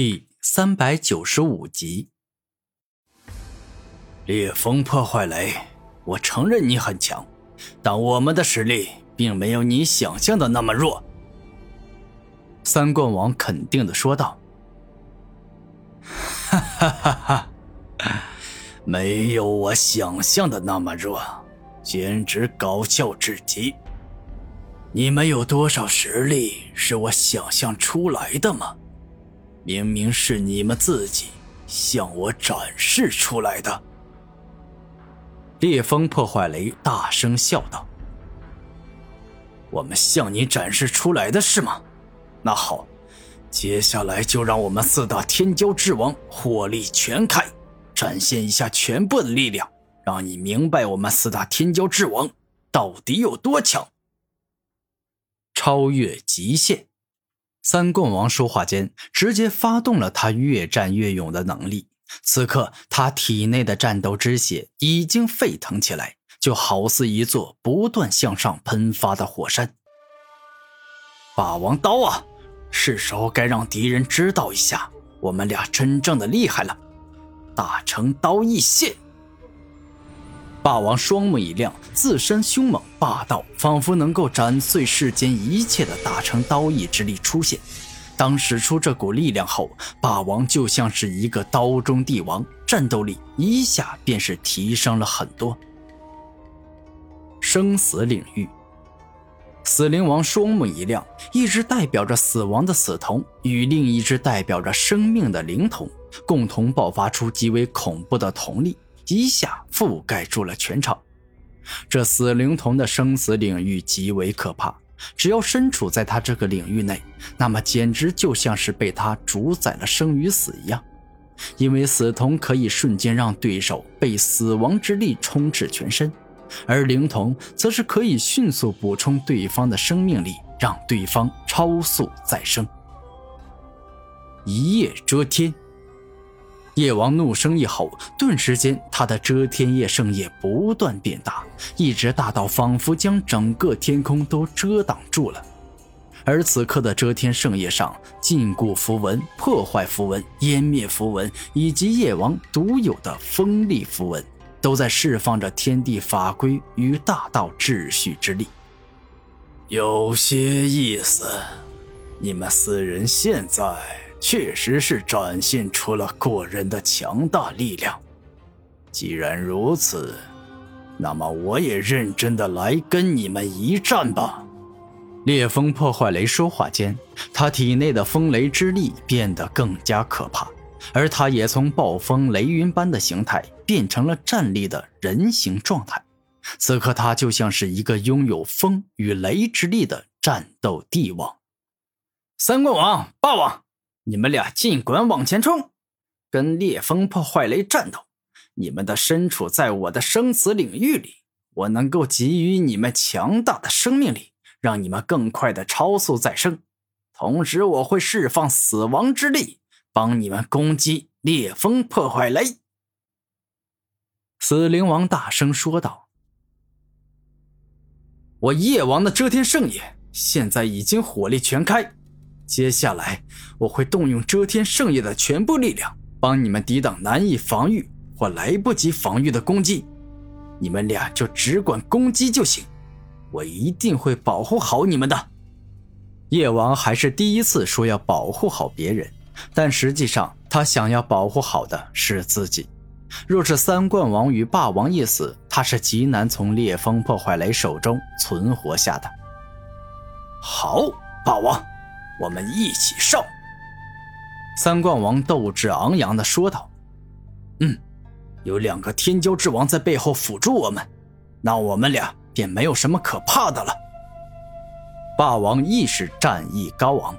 第三百九十五集，烈风破坏雷，我承认你很强，但我们的实力并没有你想象的那么弱。三冠王肯定的说道：“哈哈哈哈，没有我想象的那么弱，简直搞笑至极。你们有多少实力是我想象出来的吗？”明明是你们自己向我展示出来的。烈风破坏雷大声笑道：“我们向你展示出来的是吗？那好，接下来就让我们四大天骄之王火力全开，展现一下全部的力量，让你明白我们四大天骄之王到底有多强。超越极限。”三冠王说话间，直接发动了他越战越勇的能力。此刻，他体内的战斗之血已经沸腾起来，就好似一座不断向上喷发的火山。霸王刀啊，是时候该让敌人知道一下我们俩真正的厉害了！大成刀意现。霸王双目一亮，自身凶猛霸道，仿佛能够斩碎世间一切的大成刀意之力出现。当使出这股力量后，霸王就像是一个刀中帝王，战斗力一下便是提升了很多。生死领域，死灵王双目一亮，一只代表着死亡的死瞳与另一只代表着生命的灵瞳，共同爆发出极为恐怖的瞳力。一下覆盖住了全场，这死灵童的生死领域极为可怕。只要身处在他这个领域内，那么简直就像是被他主宰了生与死一样。因为死童可以瞬间让对手被死亡之力充斥全身，而灵童则是可以迅速补充对方的生命力，让对方超速再生。一夜遮天。夜王怒声一吼，顿时间，他的遮天夜圣叶不断变大，一直大到仿佛将整个天空都遮挡住了。而此刻的遮天圣叶上，禁锢符文、破坏符文、湮灭符文，以及夜王独有的锋利符文，都在释放着天地法规与大道秩序之力。有些意思，你们四人现在。确实是展现出了过人的强大力量。既然如此，那么我也认真的来跟你们一战吧。烈风破坏雷说话间，他体内的风雷之力变得更加可怕，而他也从暴风雷云般的形态变成了站立的人形状态。此刻，他就像是一个拥有风与雷之力的战斗帝王。三冠王，霸王。你们俩尽管往前冲，跟烈风破坏雷战斗。你们的身处在我的生死领域里，我能够给予你们强大的生命力，让你们更快的超速再生。同时，我会释放死亡之力，帮你们攻击烈风破坏雷。死灵王大声说道：“我夜王的遮天圣眼现在已经火力全开。”接下来，我会动用遮天圣叶的全部力量，帮你们抵挡难以防御或来不及防御的攻击。你们俩就只管攻击就行，我一定会保护好你们的。夜王还是第一次说要保护好别人，但实际上他想要保护好的是自己。若是三冠王与霸王一死，他是极难从烈风破坏雷手中存活下的。好，霸王。我们一起上！三冠王斗志昂扬的说道：“嗯，有两个天骄之王在背后辅助我们，那我们俩便没有什么可怕的了。”霸王亦是战意高昂。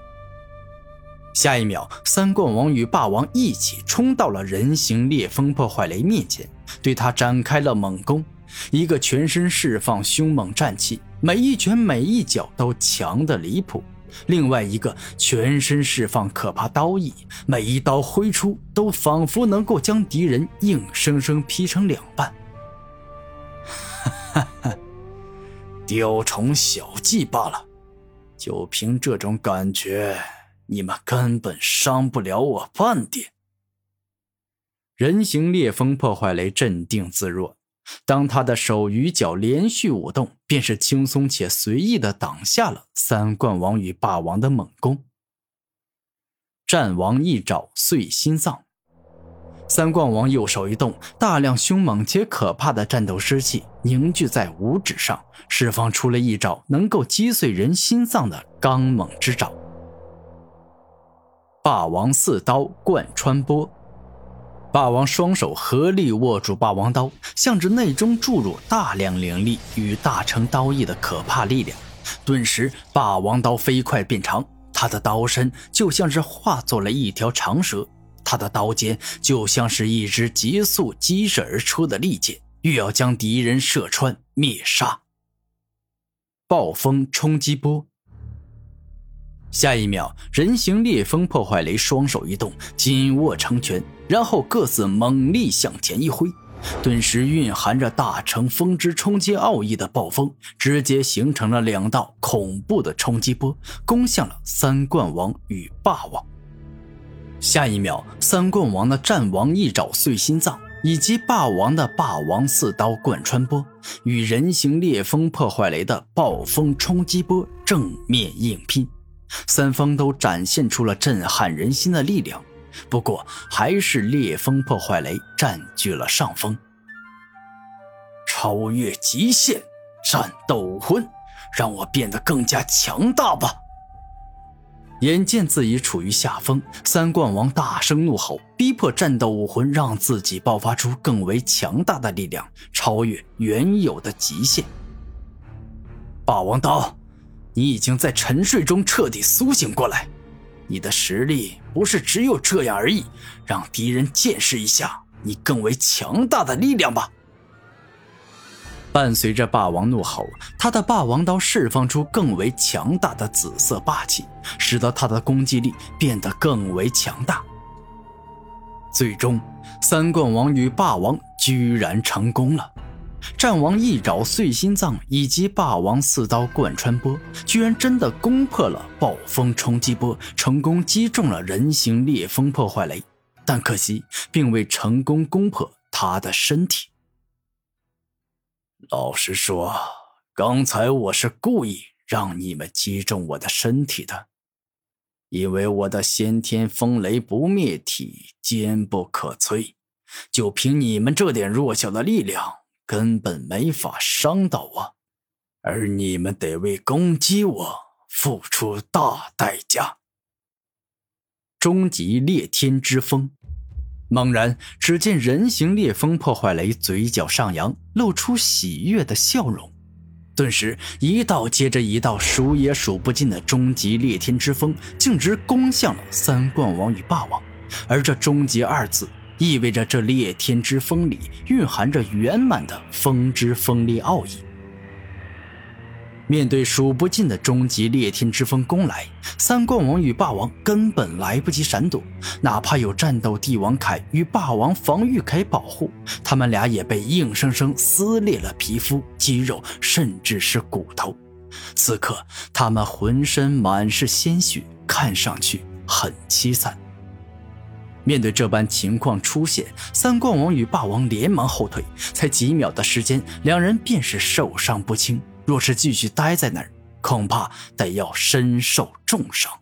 下一秒，三冠王与霸王一起冲到了人形烈风破坏雷面前，对他展开了猛攻。一个全身释放凶猛战气，每一拳每一脚都强的离谱。另外一个全身释放可怕刀意，每一刀挥出都仿佛能够将敌人硬生生劈成两半。雕虫小技罢了，就凭这种感觉，你们根本伤不了我半点。人形烈风破坏雷镇定自若，当他的手与脚连续舞动，便是轻松且随意的挡下了三冠王与霸王的猛攻。战王一爪碎心脏，三冠王右手一动，大量凶猛且可怕的战斗湿气凝聚在五指上，释放出了一爪能够击碎人心脏的刚猛之爪。霸王四刀贯穿波。霸王双手合力握住霸王刀，向着内中注入大量灵力与大成刀意的可怕力量。顿时，霸王刀飞快变长，他的刀身就像是化作了一条长蛇，他的刀尖就像是一只急速激射而出的利箭，欲要将敌人射穿灭杀。暴风冲击波。下一秒，人形烈风破坏雷双手一动，紧握成拳，然后各自猛力向前一挥，顿时蕴含着大成风之冲击奥义的暴风，直接形成了两道恐怖的冲击波，攻向了三冠王与霸王。下一秒，三冠王的战王一爪碎心脏，以及霸王的霸王四刀贯穿波，与人形烈风破坏雷的暴风冲击波正面硬拼。三方都展现出了震撼人心的力量，不过还是烈风破坏雷占据了上风。超越极限，战斗武魂，让我变得更加强大吧！眼见自己处于下风，三冠王大声怒吼，逼迫战斗武魂让自己爆发出更为强大的力量，超越原有的极限。霸王刀。你已经在沉睡中彻底苏醒过来，你的实力不是只有这样而已，让敌人见识一下你更为强大的力量吧。伴随着霸王怒吼，他的霸王刀释放出更为强大的紫色霸气，使得他的攻击力变得更为强大。最终，三冠王与霸王居然成功了。战王一爪碎心脏，以及霸王四刀贯穿波，居然真的攻破了暴风冲击波，成功击中了人形烈风破坏雷。但可惜，并未成功攻破他的身体。老实说，刚才我是故意让你们击中我的身体的，因为我的先天风雷不灭体坚不可摧，就凭你们这点弱小的力量。根本没法伤到我，而你们得为攻击我付出大代价。终极裂天之风，猛然，只见人形烈风破坏雷嘴角上扬，露出喜悦的笑容。顿时，一道接着一道数也数不尽的终极裂天之风，径直攻向了三冠王与霸王。而这“终极”二字。意味着这裂天之风里蕴含着圆满的风之锋利奥义。面对数不尽的终极裂天之风攻来，三冠王与霸王根本来不及闪躲，哪怕有战斗帝王铠与霸王防御铠保护，他们俩也被硬生生撕裂了皮肤、肌肉，甚至是骨头。此刻，他们浑身满是鲜血，看上去很凄惨。面对这般情况出现，三冠王与霸王连忙后退。才几秒的时间，两人便是受伤不轻。若是继续待在那儿，恐怕得要身受重伤。